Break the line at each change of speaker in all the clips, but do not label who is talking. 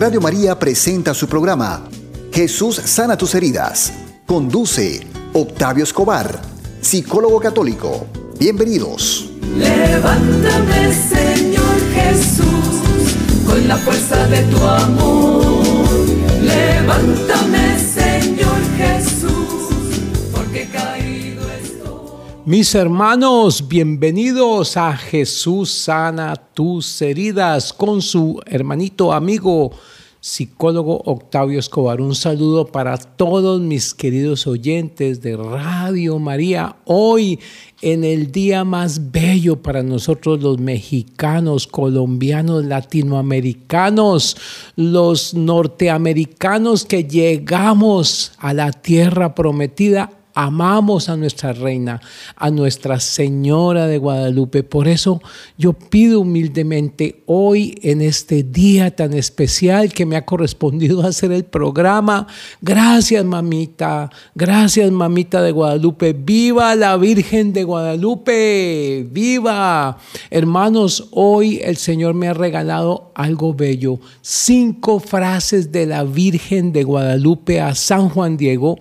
Radio María presenta su programa Jesús sana tus heridas. Conduce Octavio Escobar, psicólogo católico. Bienvenidos.
Levántame, Señor Jesús, con la fuerza de tu amor. Levántame,
Mis hermanos, bienvenidos a Jesús sana tus heridas con su hermanito amigo psicólogo Octavio Escobar. Un saludo para todos mis queridos oyentes de Radio María. Hoy, en el día más bello para nosotros los mexicanos, colombianos, latinoamericanos, los norteamericanos que llegamos a la tierra prometida amamos a nuestra reina, a nuestra Señora de Guadalupe. Por eso yo pido humildemente hoy, en este día tan especial que me ha correspondido hacer el programa, gracias mamita, gracias mamita de Guadalupe, viva la Virgen de Guadalupe, viva. Hermanos, hoy el Señor me ha regalado algo bello, cinco frases de la Virgen de Guadalupe a San Juan Diego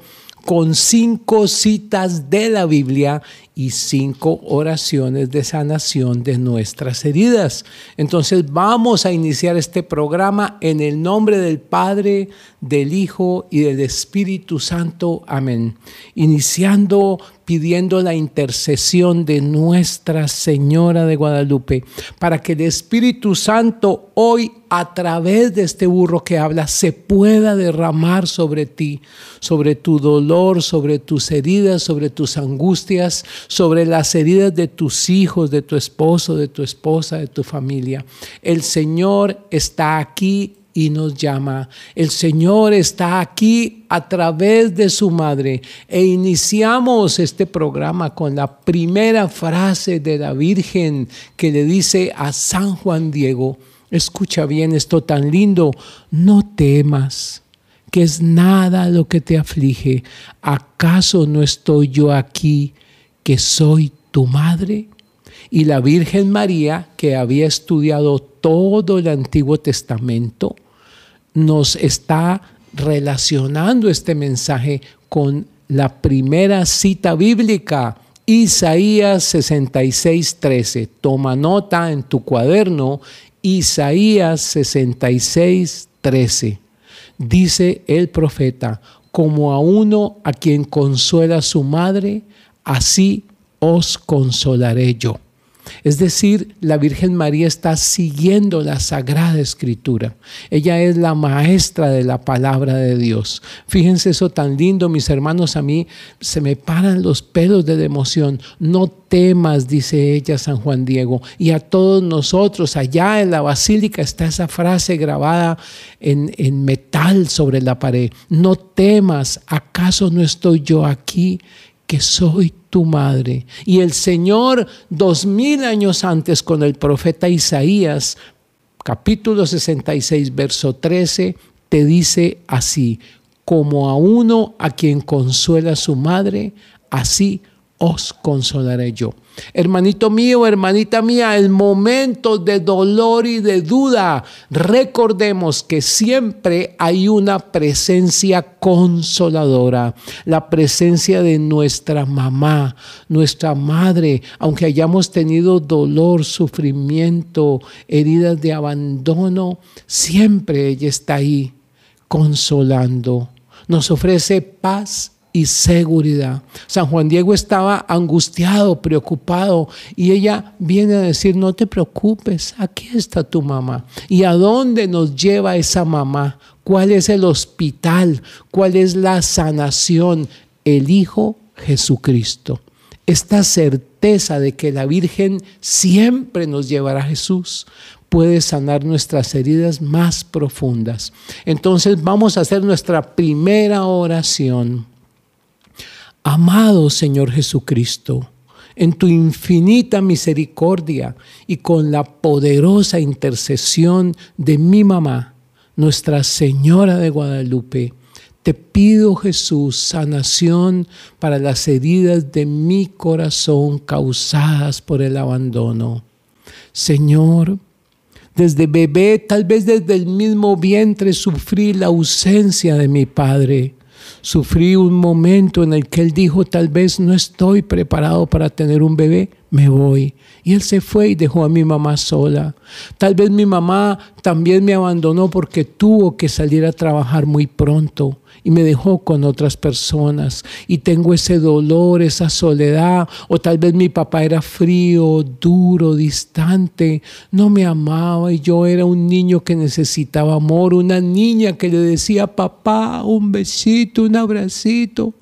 con cinco citas de la Biblia y cinco oraciones de sanación de nuestras heridas. Entonces vamos a iniciar este programa en el nombre del Padre, del Hijo y del Espíritu Santo. Amén. Iniciando pidiendo la intercesión de Nuestra Señora de Guadalupe, para que el Espíritu Santo hoy a través de este burro que habla se pueda derramar sobre ti, sobre tu dolor, sobre tus heridas, sobre tus angustias, sobre las heridas de tus hijos, de tu esposo, de tu esposa, de tu familia. El Señor está aquí y nos llama. El Señor está aquí a través de su madre. E iniciamos este programa con la primera frase de la Virgen que le dice a San Juan Diego, escucha bien esto tan lindo, no temas que es nada lo que te aflige. ¿Acaso no estoy yo aquí que soy tu madre? Y la Virgen María, que había estudiado todo el Antiguo Testamento, nos está relacionando este mensaje con la primera cita bíblica, Isaías 66, 13. Toma nota en tu cuaderno, Isaías 66, 13. Dice el profeta, como a uno a quien consuela su madre, así os consolaré yo. Es decir, la Virgen María está siguiendo la Sagrada Escritura. Ella es la maestra de la palabra de Dios. Fíjense eso tan lindo, mis hermanos, a mí se me paran los pelos de la emoción. No temas, dice ella San Juan Diego. Y a todos nosotros, allá en la basílica está esa frase grabada en, en metal sobre la pared. No temas, ¿acaso no estoy yo aquí? que soy tu madre. Y el Señor, dos mil años antes, con el profeta Isaías, capítulo 66, verso 13, te dice así, como a uno a quien consuela su madre, así os consolaré yo. Hermanito mío, hermanita mía, en momentos de dolor y de duda, recordemos que siempre hay una presencia consoladora, la presencia de nuestra mamá, nuestra madre, aunque hayamos tenido dolor, sufrimiento, heridas de abandono, siempre ella está ahí consolando, nos ofrece paz y seguridad. San Juan Diego estaba angustiado, preocupado, y ella viene a decir, no te preocupes, aquí está tu mamá. ¿Y a dónde nos lleva esa mamá? ¿Cuál es el hospital? ¿Cuál es la sanación? El Hijo Jesucristo. Esta certeza de que la Virgen siempre nos llevará a Jesús, puede sanar nuestras heridas más profundas. Entonces vamos a hacer nuestra primera oración. Amado Señor Jesucristo, en tu infinita misericordia y con la poderosa intercesión de mi mamá, Nuestra Señora de Guadalupe, te pido, Jesús, sanación para las heridas de mi corazón causadas por el abandono. Señor, desde bebé, tal vez desde el mismo vientre, sufrí la ausencia de mi Padre. Sufrí un momento en el que él dijo, tal vez no estoy preparado para tener un bebé, me voy. Y él se fue y dejó a mi mamá sola. Tal vez mi mamá también me abandonó porque tuvo que salir a trabajar muy pronto y me dejó con otras personas. Y tengo ese dolor, esa soledad. O tal vez mi papá era frío, duro, distante. No me amaba y yo era un niño que necesitaba amor, una niña que le decía, papá, un besito, un abracito.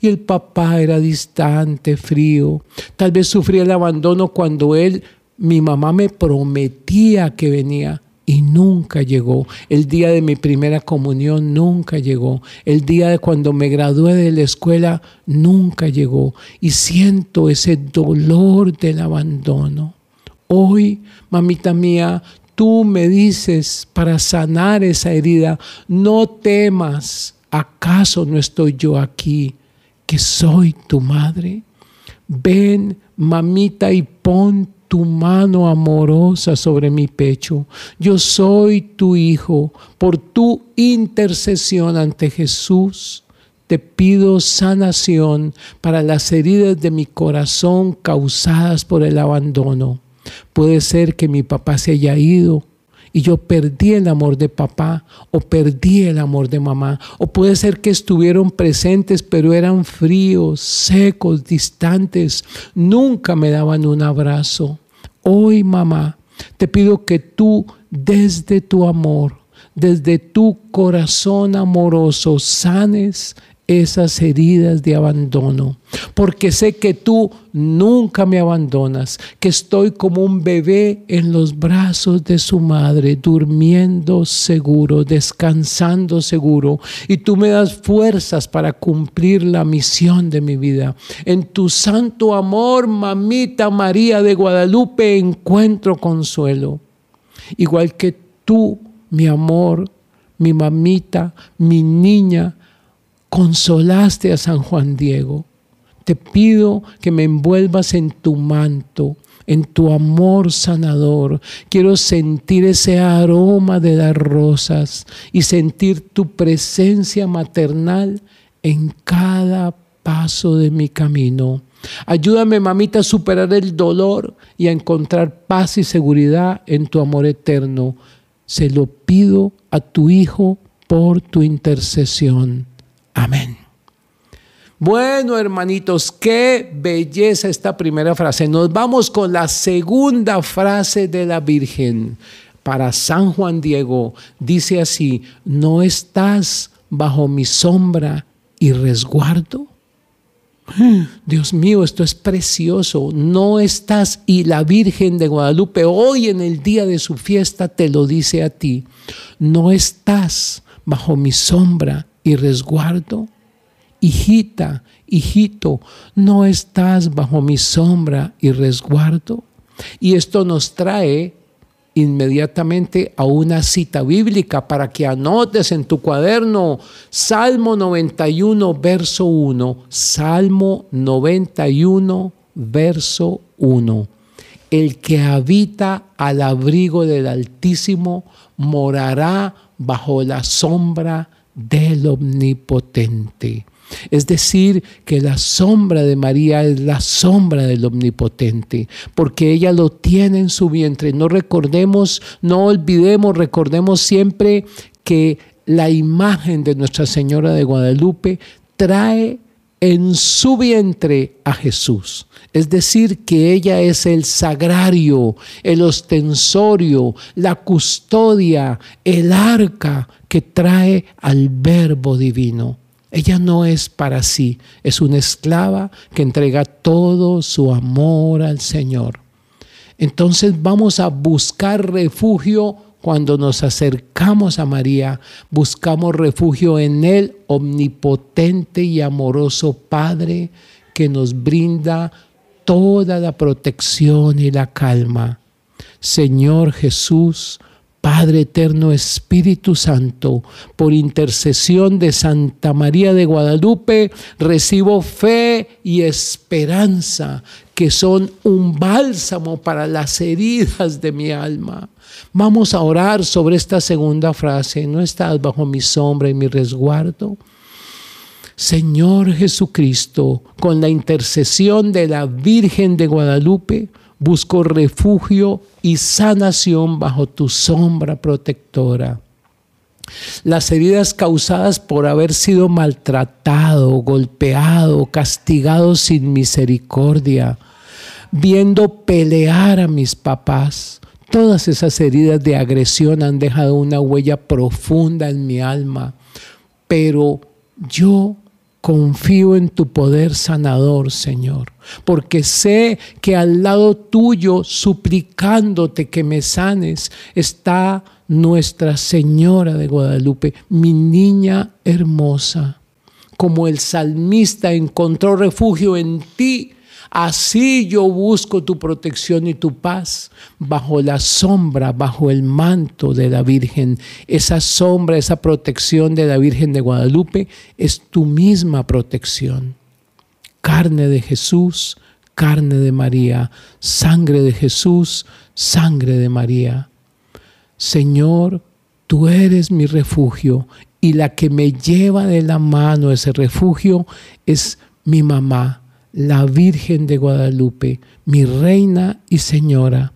Y el papá era distante, frío. Tal vez sufría la abandono cuando él, mi mamá me prometía que venía y nunca llegó. El día de mi primera comunión nunca llegó. El día de cuando me gradué de la escuela nunca llegó. Y siento ese dolor del abandono. Hoy, mamita mía, tú me dices para sanar esa herida, no temas, ¿acaso no estoy yo aquí, que soy tu madre? Ven, mamita, y pon tu mano amorosa sobre mi pecho. Yo soy tu hijo. Por tu intercesión ante Jesús, te pido sanación para las heridas de mi corazón causadas por el abandono. Puede ser que mi papá se haya ido, y yo perdí el amor de papá o perdí el amor de mamá. O puede ser que estuvieron presentes pero eran fríos, secos, distantes. Nunca me daban un abrazo. Hoy mamá, te pido que tú desde tu amor, desde tu corazón amoroso, sanes esas heridas de abandono, porque sé que tú nunca me abandonas, que estoy como un bebé en los brazos de su madre, durmiendo seguro, descansando seguro, y tú me das fuerzas para cumplir la misión de mi vida. En tu santo amor, mamita María de Guadalupe, encuentro consuelo, igual que tú, mi amor, mi mamita, mi niña, consolaste a San Juan Diego. Te pido que me envuelvas en tu manto, en tu amor sanador. Quiero sentir ese aroma de las rosas y sentir tu presencia maternal en cada paso de mi camino. Ayúdame, mamita, a superar el dolor y a encontrar paz y seguridad en tu amor eterno. Se lo pido a tu Hijo por tu intercesión. Amén. Bueno, hermanitos, qué belleza esta primera frase. Nos vamos con la segunda frase de la Virgen. Para San Juan Diego dice así, ¿no estás bajo mi sombra y resguardo? Dios mío, esto es precioso. No estás y la Virgen de Guadalupe hoy en el día de su fiesta te lo dice a ti. No estás bajo mi sombra y resguardo. Hijita, hijito, no estás bajo mi sombra y resguardo. Y esto nos trae inmediatamente a una cita bíblica para que anotes en tu cuaderno Salmo 91, verso 1. Salmo 91, verso 1. El que habita al abrigo del Altísimo morará bajo la sombra del omnipotente. Es decir, que la sombra de María es la sombra del Omnipotente, porque ella lo tiene en su vientre. No recordemos, no olvidemos, recordemos siempre que la imagen de Nuestra Señora de Guadalupe trae en su vientre a Jesús. Es decir, que ella es el sagrario, el ostensorio, la custodia, el arca, que trae al verbo divino. Ella no es para sí, es una esclava que entrega todo su amor al Señor. Entonces vamos a buscar refugio cuando nos acercamos a María, buscamos refugio en el omnipotente y amoroso Padre que nos brinda toda la protección y la calma. Señor Jesús, Padre Eterno Espíritu Santo, por intercesión de Santa María de Guadalupe, recibo fe y esperanza que son un bálsamo para las heridas de mi alma. Vamos a orar sobre esta segunda frase. No estás bajo mi sombra y mi resguardo. Señor Jesucristo, con la intercesión de la Virgen de Guadalupe, Busco refugio y sanación bajo tu sombra protectora. Las heridas causadas por haber sido maltratado, golpeado, castigado sin misericordia, viendo pelear a mis papás, todas esas heridas de agresión han dejado una huella profunda en mi alma, pero yo Confío en tu poder sanador, Señor, porque sé que al lado tuyo, suplicándote que me sanes, está Nuestra Señora de Guadalupe, mi niña hermosa. Como el salmista encontró refugio en ti, Así yo busco tu protección y tu paz bajo la sombra, bajo el manto de la Virgen. Esa sombra, esa protección de la Virgen de Guadalupe es tu misma protección. Carne de Jesús, carne de María, sangre de Jesús, sangre de María. Señor, tú eres mi refugio y la que me lleva de la mano ese refugio es mi mamá, la Virgen de Guadalupe, mi reina y señora.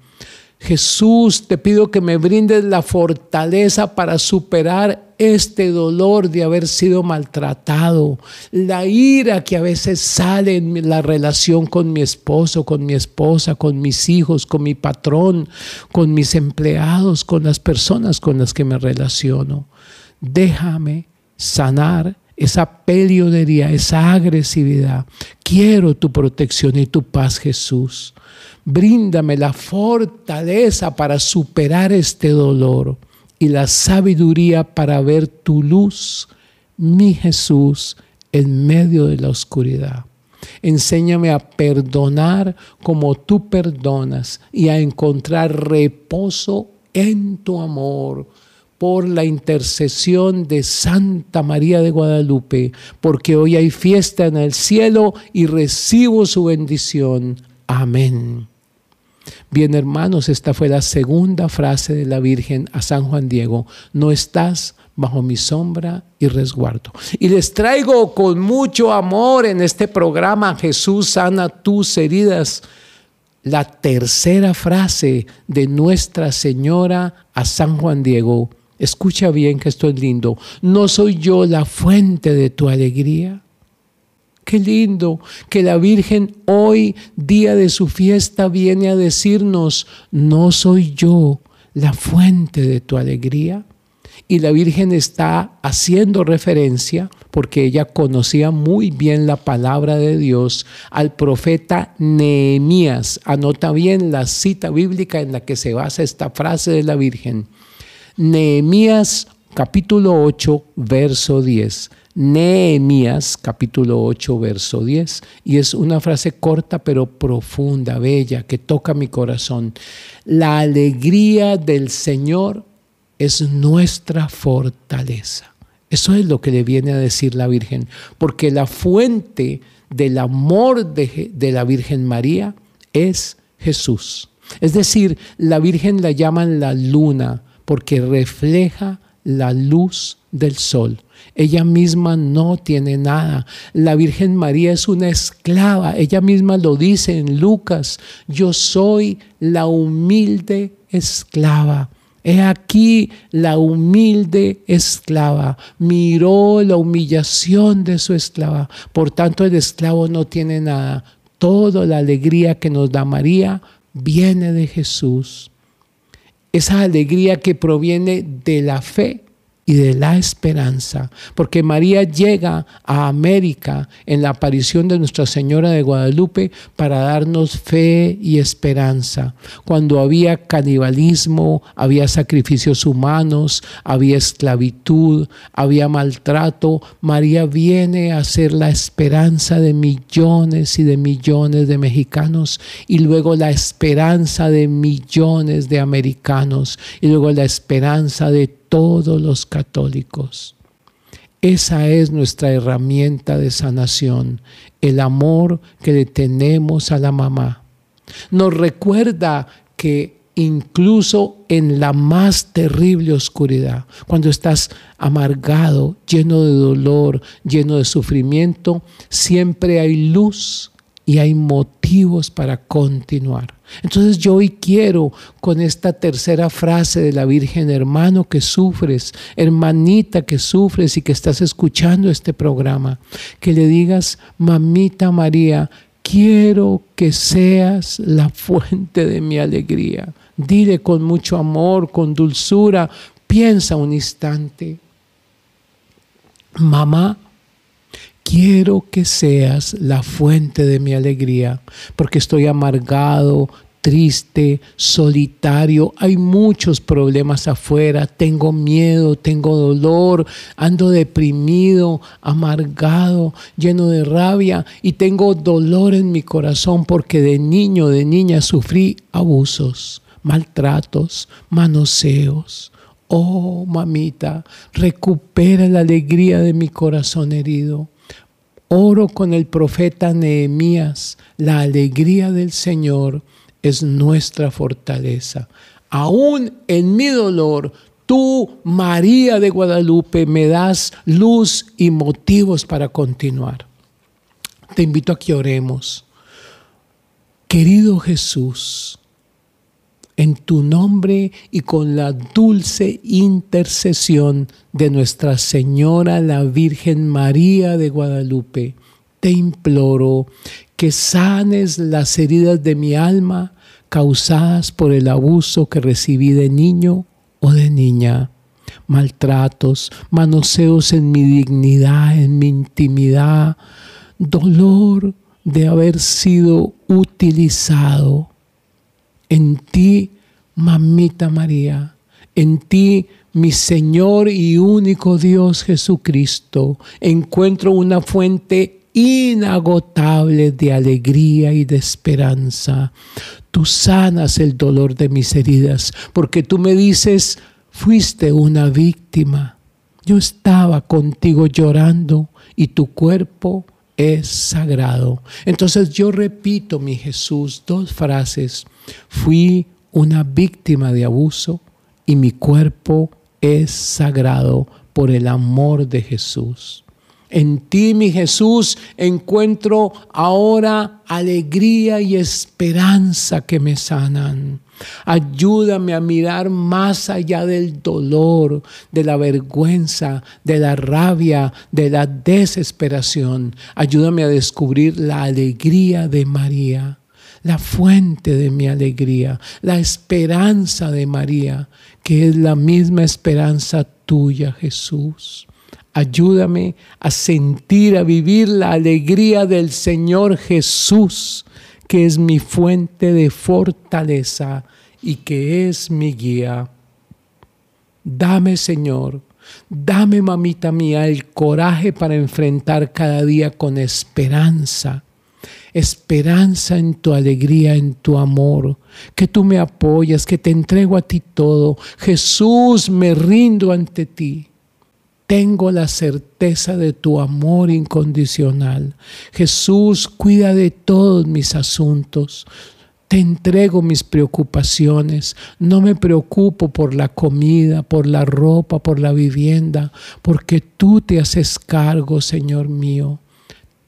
Jesús, te pido que me brindes la fortaleza para superar este dolor de haber sido maltratado, la ira que a veces sale en la relación con mi esposo, con mi esposa, con mis hijos, con mi patrón, con mis empleados, con las personas con las que me relaciono. Déjame sanar esa peleonería, esa agresividad. Quiero tu protección y tu paz, Jesús. Bríndame la fortaleza para superar este dolor y la sabiduría para ver tu luz, mi Jesús, en medio de la oscuridad. Enséñame a perdonar como tú perdonas y a encontrar reposo en tu amor por la intercesión de Santa María de Guadalupe, porque hoy hay fiesta en el cielo y recibo su bendición. Amén. Bien hermanos, esta fue la segunda frase de la Virgen a San Juan Diego. No estás bajo mi sombra y resguardo. Y les traigo con mucho amor en este programa Jesús sana tus heridas. La tercera frase de Nuestra Señora a San Juan Diego Escucha bien que esto es lindo. ¿No soy yo la fuente de tu alegría? Qué lindo que la Virgen hoy, día de su fiesta, viene a decirnos, no soy yo la fuente de tu alegría. Y la Virgen está haciendo referencia, porque ella conocía muy bien la palabra de Dios, al profeta Nehemías. Anota bien la cita bíblica en la que se basa esta frase de la Virgen. Nehemías capítulo 8, verso 10. Nehemías capítulo 8, verso 10. Y es una frase corta pero profunda, bella, que toca mi corazón. La alegría del Señor es nuestra fortaleza. Eso es lo que le viene a decir la Virgen, porque la fuente del amor de, de la Virgen María es Jesús. Es decir, la Virgen la llaman la luna, porque refleja la luz del sol. Ella misma no tiene nada. La Virgen María es una esclava. Ella misma lo dice en Lucas. Yo soy la humilde esclava. He aquí la humilde esclava. Miró la humillación de su esclava. Por tanto, el esclavo no tiene nada. Toda la alegría que nos da María viene de Jesús esa alegría que proviene de la fe y de la esperanza, porque María llega a América en la aparición de Nuestra Señora de Guadalupe para darnos fe y esperanza. Cuando había canibalismo, había sacrificios humanos, había esclavitud, había maltrato, María viene a ser la esperanza de millones y de millones de mexicanos y luego la esperanza de millones de americanos y luego la esperanza de todos los católicos. Esa es nuestra herramienta de sanación, el amor que le tenemos a la mamá. Nos recuerda que incluso en la más terrible oscuridad, cuando estás amargado, lleno de dolor, lleno de sufrimiento, siempre hay luz y hay motivos para continuar. Entonces yo hoy quiero con esta tercera frase de la Virgen, hermano que sufres, hermanita que sufres y que estás escuchando este programa, que le digas, mamita María, quiero que seas la fuente de mi alegría. Dile con mucho amor, con dulzura, piensa un instante. Mamá, quiero que seas la fuente de mi alegría, porque estoy amargado, triste, solitario, hay muchos problemas afuera, tengo miedo, tengo dolor, ando deprimido, amargado, lleno de rabia y tengo dolor en mi corazón porque de niño, de niña sufrí abusos, maltratos, manoseos. Oh, mamita, recupera la alegría de mi corazón herido Oro con el profeta Nehemías, la alegría del Señor es nuestra fortaleza. Aún en mi dolor, tú, María de Guadalupe, me das luz y motivos para continuar. Te invito a que oremos. Querido Jesús, en tu nombre y con la dulce intercesión de Nuestra Señora la Virgen María de Guadalupe, te imploro que sanes las heridas de mi alma causadas por el abuso que recibí de niño o de niña maltratos, manoseos en mi dignidad, en mi intimidad, dolor de haber sido utilizado, en ti, mamita María, en ti, mi Señor y único Dios Jesucristo, encuentro una fuente inagotable de alegría y de esperanza. Tú sanas el dolor de mis heridas, porque tú me dices, fuiste una víctima. Yo estaba contigo llorando y tu cuerpo es sagrado. Entonces yo repito, mi Jesús, dos frases Fui una víctima de abuso y mi cuerpo es sagrado por el amor de Jesús. En ti, mi Jesús, encuentro ahora alegría y esperanza que me sanan. Ayúdame a mirar más allá del dolor, de la vergüenza, de la rabia, de la desesperación. Ayúdame a descubrir la alegría de María la fuente de mi alegría, la esperanza de María, que es la misma esperanza tuya, Jesús. Ayúdame a sentir, a vivir la alegría del Señor Jesús, que es mi fuente de fortaleza y que es mi guía. Dame, Señor, dame, mamita mía, el coraje para enfrentar cada día con esperanza esperanza en tu alegría, en tu amor, que tú me apoyas, que te entrego a ti todo. Jesús, me rindo ante ti. Tengo la certeza de tu amor incondicional. Jesús, cuida de todos mis asuntos. Te entrego mis preocupaciones. No me preocupo por la comida, por la ropa, por la vivienda, porque tú te haces cargo, Señor mío.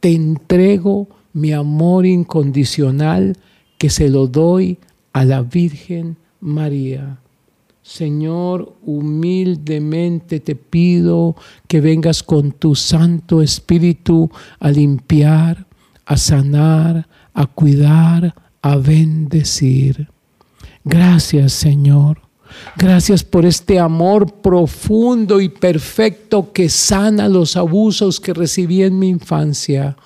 Te entrego mi amor incondicional que se lo doy a la Virgen María. Señor, humildemente te pido que vengas con tu Santo Espíritu a limpiar, a sanar, a cuidar, a bendecir. Gracias, Señor. Gracias por este amor profundo y perfecto que sana los abusos que recibí en mi infancia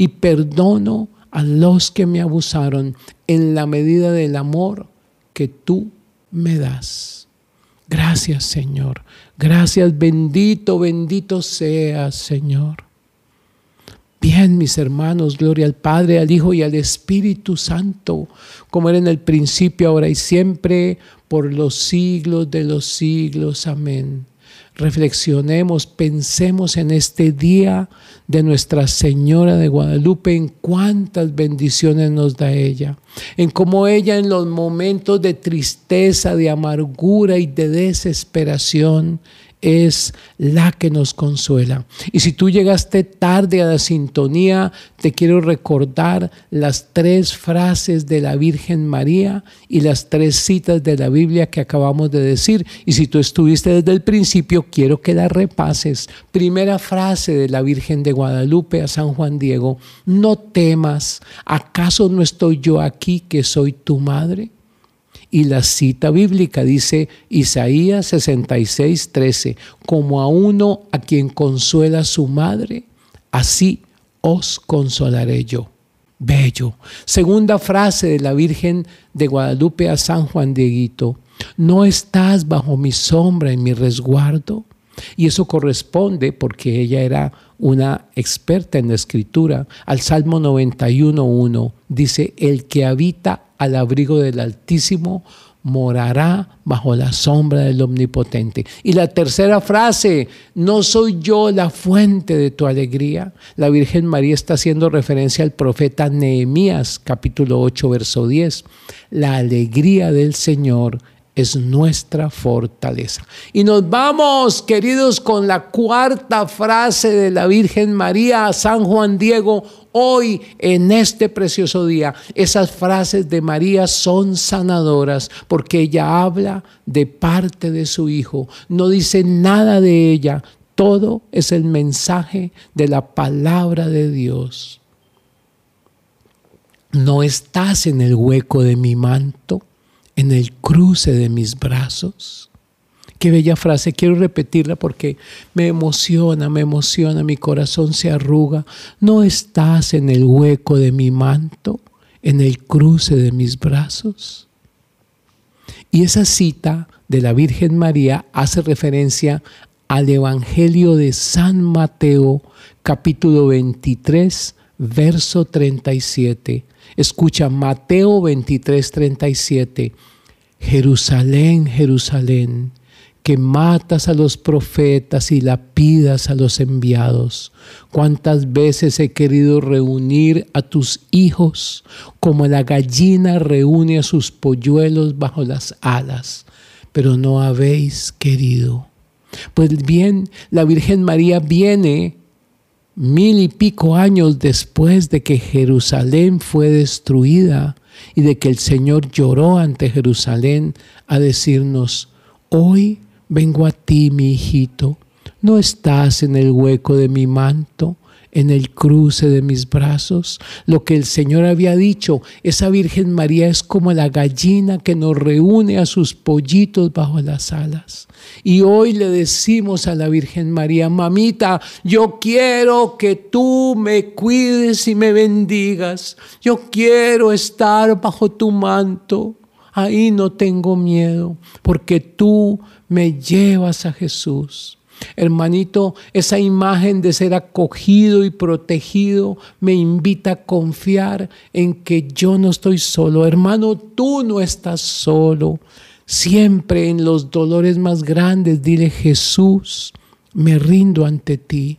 y perdono a los que me abusaron en la medida del amor que tú me das. Gracias Señor, gracias bendito, bendito seas Señor. Bien, mis hermanos, gloria al Padre, al Hijo y al Espíritu Santo, como era en el principio, ahora y siempre, por los siglos de los siglos. Amén reflexionemos, pensemos en este día de Nuestra Señora de Guadalupe, en cuántas bendiciones nos da ella, en cómo ella en los momentos de tristeza, de amargura y de desesperación, es la que nos consuela. Y si tú llegaste tarde a la sintonía, te quiero recordar las tres frases de la Virgen María y las tres citas de la Biblia que acabamos de decir. Y si tú estuviste desde el principio, quiero que la repases. Primera frase de la Virgen de Guadalupe a San Juan Diego, no temas, ¿acaso no estoy yo aquí que soy tu madre? Y la cita bíblica dice Isaías 66, 13, como a uno a quien consuela su madre, así os consolaré yo. Bello. Segunda frase de la Virgen de Guadalupe a San Juan Dieguito. No estás bajo mi sombra y mi resguardo. Y eso corresponde, porque ella era una experta en la escritura, al Salmo 91.1. Dice, el que habita al abrigo del Altísimo, morará bajo la sombra del Omnipotente. Y la tercera frase, no soy yo la fuente de tu alegría. La Virgen María está haciendo referencia al profeta Nehemías, capítulo 8, verso 10. La alegría del Señor es nuestra fortaleza. Y nos vamos, queridos, con la cuarta frase de la Virgen María a San Juan Diego hoy en este precioso día. Esas frases de María son sanadoras porque ella habla de parte de su Hijo, no dice nada de ella, todo es el mensaje de la palabra de Dios. No estás en el hueco de mi manto en el cruce de mis brazos. Qué bella frase, quiero repetirla porque me emociona, me emociona, mi corazón se arruga. No estás en el hueco de mi manto, en el cruce de mis brazos. Y esa cita de la Virgen María hace referencia al Evangelio de San Mateo, capítulo 23, verso 37. Escucha Mateo 23, 37. Jerusalén, Jerusalén, que matas a los profetas y lapidas a los enviados. Cuántas veces he querido reunir a tus hijos como la gallina reúne a sus polluelos bajo las alas, pero no habéis querido. Pues bien, la Virgen María viene mil y pico años después de que Jerusalén fue destruida y de que el Señor lloró ante Jerusalén a decirnos, hoy vengo a ti, mi hijito, no estás en el hueco de mi manto, en el cruce de mis brazos. Lo que el Señor había dicho, esa Virgen María es como la gallina que nos reúne a sus pollitos bajo las alas. Y hoy le decimos a la Virgen María, mamita, yo quiero que tú me cuides y me bendigas. Yo quiero estar bajo tu manto. Ahí no tengo miedo, porque tú me llevas a Jesús. Hermanito, esa imagen de ser acogido y protegido me invita a confiar en que yo no estoy solo. Hermano, tú no estás solo. Siempre en los dolores más grandes, dile Jesús, me rindo ante ti,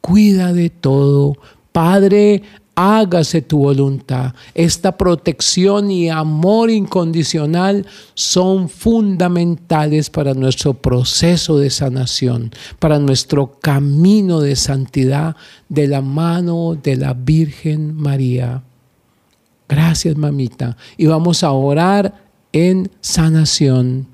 cuida de todo. Padre, hágase tu voluntad. Esta protección y amor incondicional son fundamentales para nuestro proceso de sanación, para nuestro camino de santidad de la mano de la Virgen María. Gracias, mamita. Y vamos a orar en sanación.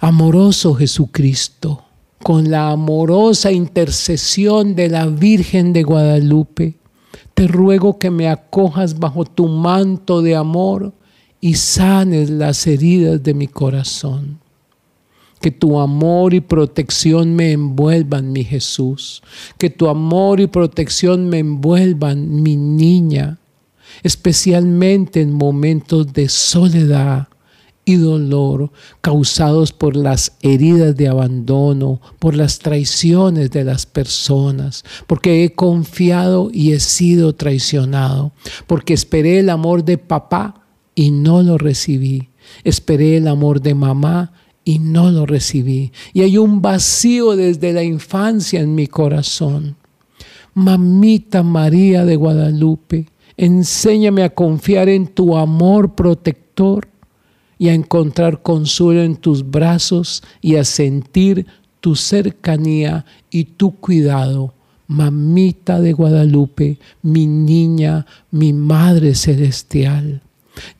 Amoroso Jesucristo, con la amorosa intercesión de la Virgen de Guadalupe, te ruego que me acojas bajo tu manto de amor y sanes las heridas de mi corazón. Que tu amor y protección me envuelvan, mi Jesús. Que tu amor y protección me envuelvan, mi niña. Especialmente en momentos de soledad, y dolor causados por las heridas de abandono, por las traiciones de las personas, porque he confiado y he sido traicionado, porque esperé el amor de papá y no lo recibí, esperé el amor de mamá y no lo recibí. Y hay un vacío desde la infancia en mi corazón. Mamita María de Guadalupe, enséñame a confiar en tu amor protector y a encontrar consuelo en tus brazos y a sentir tu cercanía y tu cuidado. Mamita de Guadalupe, mi niña, mi Madre Celestial.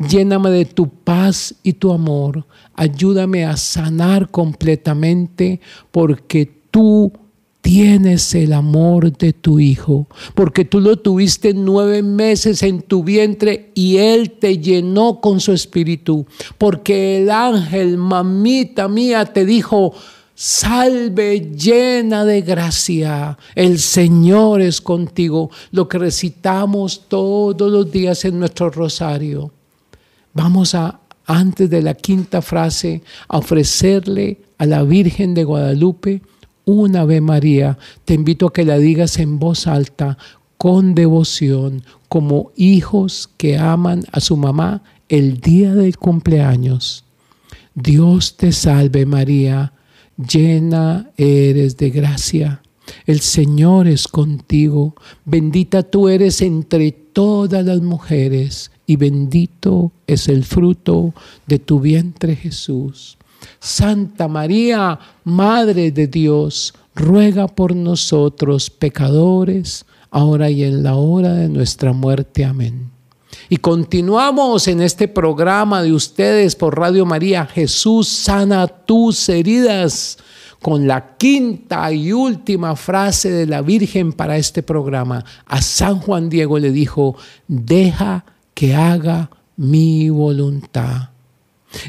Lléname de tu paz y tu amor. Ayúdame a sanar completamente porque tú tienes el amor de tu hijo, porque tú lo tuviste nueve meses en tu vientre y él te llenó con su espíritu, porque el ángel, mamita mía, te dijo, Salve llena de gracia, el Señor es contigo, lo que recitamos todos los días en nuestro rosario. Vamos a, antes de la quinta frase, a ofrecerle a la Virgen de Guadalupe una Ave María, te invito a que la digas en voz alta, con devoción, como hijos que aman a su mamá el día del cumpleaños. Dios te salve María, llena eres de gracia. El Señor es contigo, bendita tú eres entre todas las mujeres y bendito es el fruto de tu vientre Jesús. Santa María, Madre de Dios, ruega por nosotros pecadores, ahora y en la hora de nuestra muerte. Amén. Y continuamos en este programa de ustedes por Radio María, Jesús sana tus heridas, con la quinta y última frase de la Virgen para este programa. A San Juan Diego le dijo, deja que haga mi voluntad.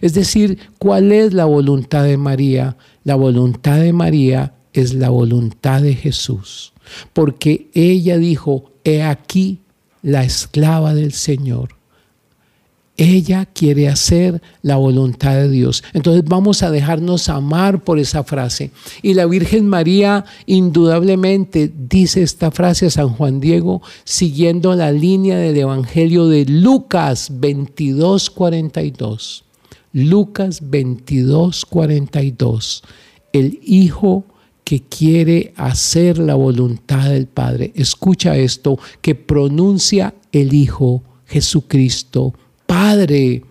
Es decir, ¿cuál es la voluntad de María? La voluntad de María es la voluntad de Jesús, porque ella dijo, he aquí la esclava del Señor. Ella quiere hacer la voluntad de Dios. Entonces vamos a dejarnos amar por esa frase. Y la Virgen María indudablemente dice esta frase a San Juan Diego siguiendo la línea del Evangelio de Lucas 22, Lucas 22, 42. El Hijo que quiere hacer la voluntad del Padre. Escucha esto que pronuncia el Hijo Jesucristo. Padre,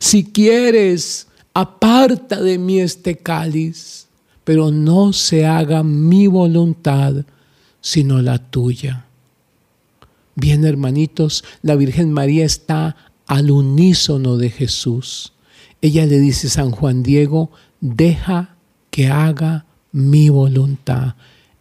si quieres, aparta de mí este cáliz, pero no se haga mi voluntad, sino la tuya. Bien, hermanitos, la Virgen María está al unísono de Jesús. Ella le dice, San Juan Diego, deja que haga mi voluntad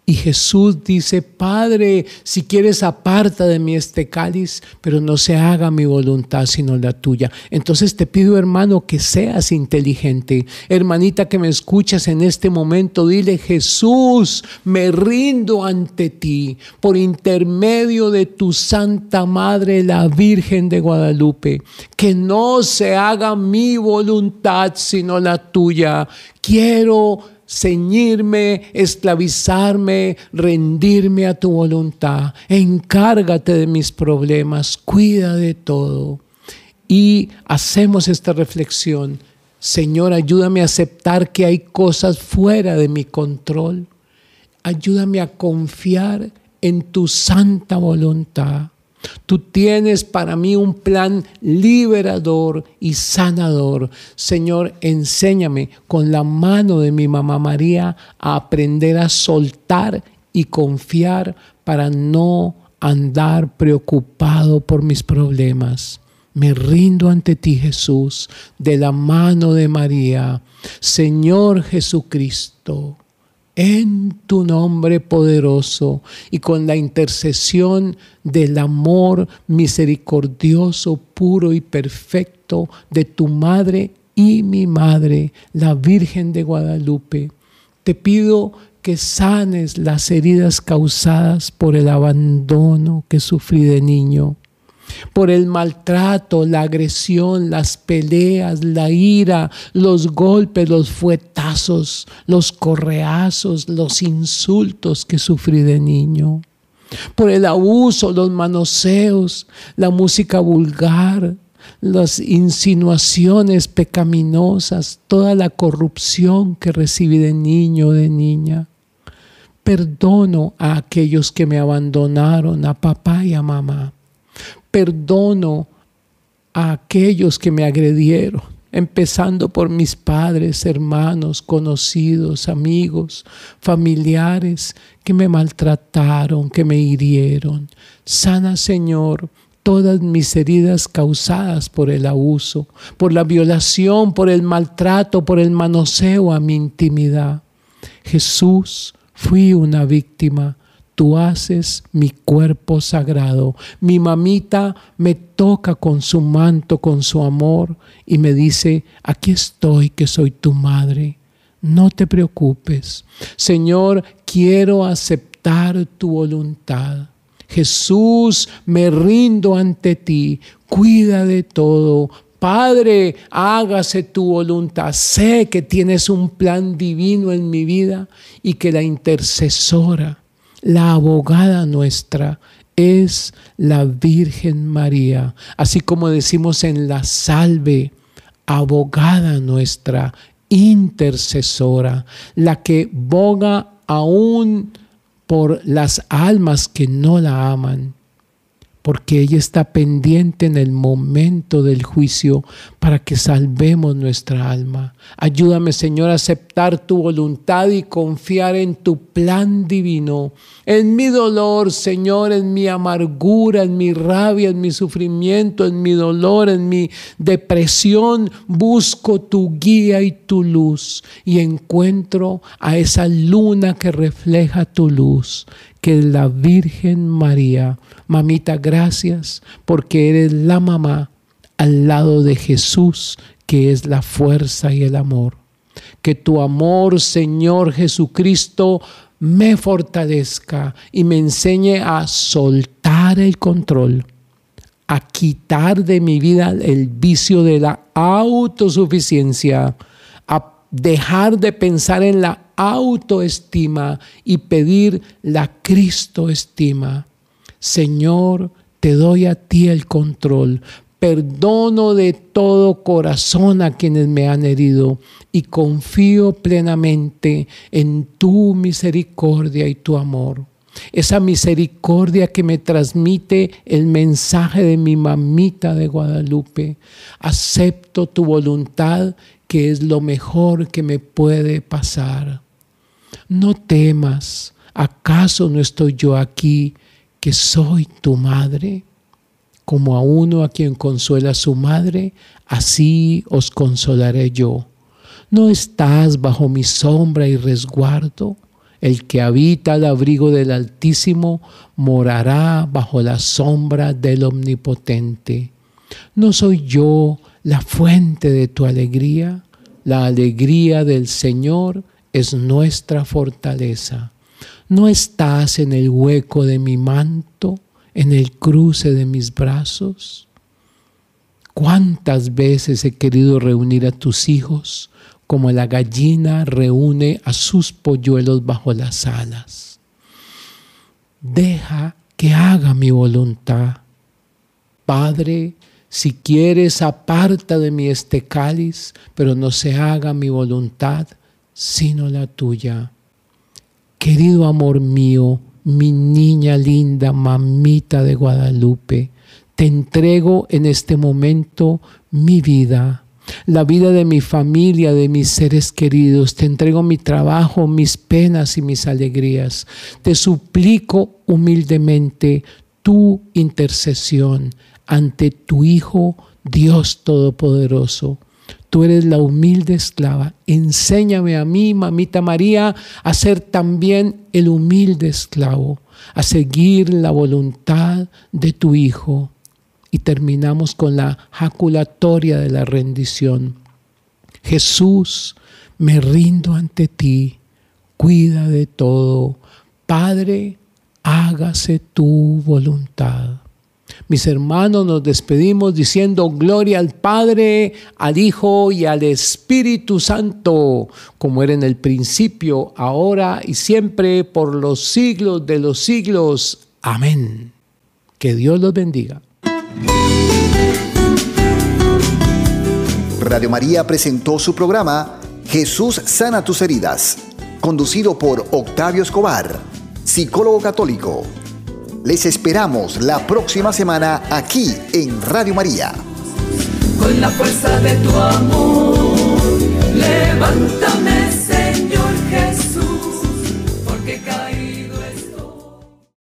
y Jesús dice, Padre, si quieres aparta de mí este cáliz, pero no se haga mi voluntad sino la tuya. Entonces te pido, hermano, que seas inteligente. Hermanita que me escuchas en este momento, dile, Jesús, me rindo ante ti por intermedio de tu Santa Madre, la Virgen de Guadalupe. Que no se haga mi voluntad sino la tuya. Quiero ceñirme, esclavizarme, rendirme a tu voluntad. Encárgate de mis problemas, cuida de todo. Y hacemos esta reflexión. Señor, ayúdame a aceptar que hay cosas fuera de mi control. Ayúdame a confiar en tu santa voluntad. Tú tienes para mí un plan liberador y sanador. Señor, enséñame con la mano de mi mamá María a aprender a soltar y confiar para no andar preocupado por mis problemas. Me rindo ante ti, Jesús, de la mano de María. Señor Jesucristo en tu nombre poderoso y con la intercesión del amor misericordioso, puro y perfecto de tu Madre y mi Madre, la Virgen de Guadalupe. Te pido que sanes las heridas causadas por el abandono que sufrí de niño por el maltrato, la agresión, las peleas, la ira, los golpes, los fuetazos, los correazos, los insultos que sufrí de niño, por el abuso, los manoseos, la música vulgar, las insinuaciones pecaminosas, toda la corrupción que recibí de niño, de niña. Perdono a aquellos que me abandonaron, a papá y a mamá Perdono a aquellos que me agredieron, empezando por mis padres, hermanos, conocidos, amigos, familiares que me maltrataron, que me hirieron. Sana, Señor, todas mis heridas causadas por el abuso, por la violación, por el maltrato, por el manoseo a mi intimidad. Jesús, fui una víctima tú haces mi cuerpo sagrado. Mi mamita me toca con su manto, con su amor, y me dice, aquí estoy, que soy tu madre. No te preocupes. Señor, quiero aceptar tu voluntad. Jesús, me rindo ante ti. Cuida de todo. Padre, hágase tu voluntad. Sé que tienes un plan divino en mi vida y que la intercesora la abogada nuestra es la Virgen María, así como decimos en la salve, abogada nuestra, intercesora, la que boga aún por las almas que no la aman, porque ella está pendiente en el momento del juicio para que salvemos nuestra alma. Ayúdame, Señor, a aceptar tu voluntad y confiar en tu plan divino. En mi dolor, Señor, en mi amargura, en mi rabia, en mi sufrimiento, en mi dolor, en mi depresión, busco tu guía y tu luz y encuentro a esa luna que refleja tu luz que la Virgen María. Mamita, gracias porque eres la mamá al lado de Jesús, que es la fuerza y el amor. Que tu amor, Señor Jesucristo, me fortalezca y me enseñe a soltar el control, a quitar de mi vida el vicio de la autosuficiencia dejar de pensar en la autoestima y pedir la Cristoestima. Señor, te doy a ti el control. Perdono de todo corazón a quienes me han herido y confío plenamente en tu misericordia y tu amor. Esa misericordia que me transmite el mensaje de mi mamita de Guadalupe. Acepto tu voluntad que es lo mejor que me puede pasar. No temas, ¿acaso no estoy yo aquí, que soy tu madre? Como a uno a quien consuela su madre, así os consolaré yo. No estás bajo mi sombra y resguardo. El que habita al abrigo del Altísimo morará bajo la sombra del Omnipotente. No soy yo la fuente de tu alegría. La alegría del Señor es nuestra fortaleza. No estás en el hueco de mi manto, en el cruce de mis brazos. ¿Cuántas veces he querido reunir a tus hijos como la gallina reúne a sus polluelos bajo las alas? Deja que haga mi voluntad. Padre, si quieres, aparta de mí este cáliz, pero no se haga mi voluntad, sino la tuya. Querido amor mío, mi niña linda, mamita de Guadalupe, te entrego en este momento mi vida, la vida de mi familia, de mis seres queridos, te entrego mi trabajo, mis penas y mis alegrías. Te suplico humildemente tu intercesión ante tu Hijo Dios Todopoderoso. Tú eres la humilde esclava. Enséñame a mí, mamita María, a ser también el humilde esclavo, a seguir la voluntad de tu Hijo. Y terminamos con la jaculatoria de la rendición. Jesús, me rindo ante ti, cuida de todo. Padre, hágase tu voluntad. Mis hermanos, nos despedimos diciendo gloria al Padre, al Hijo y al Espíritu Santo, como era en el principio, ahora y siempre, por los siglos de los siglos. Amén. Que Dios los bendiga.
Radio María presentó su programa Jesús sana tus heridas, conducido por Octavio Escobar, psicólogo católico. Les esperamos la próxima semana aquí en Radio María. Con la fuerza de tu amor, levántame, Señor Jesús, porque cada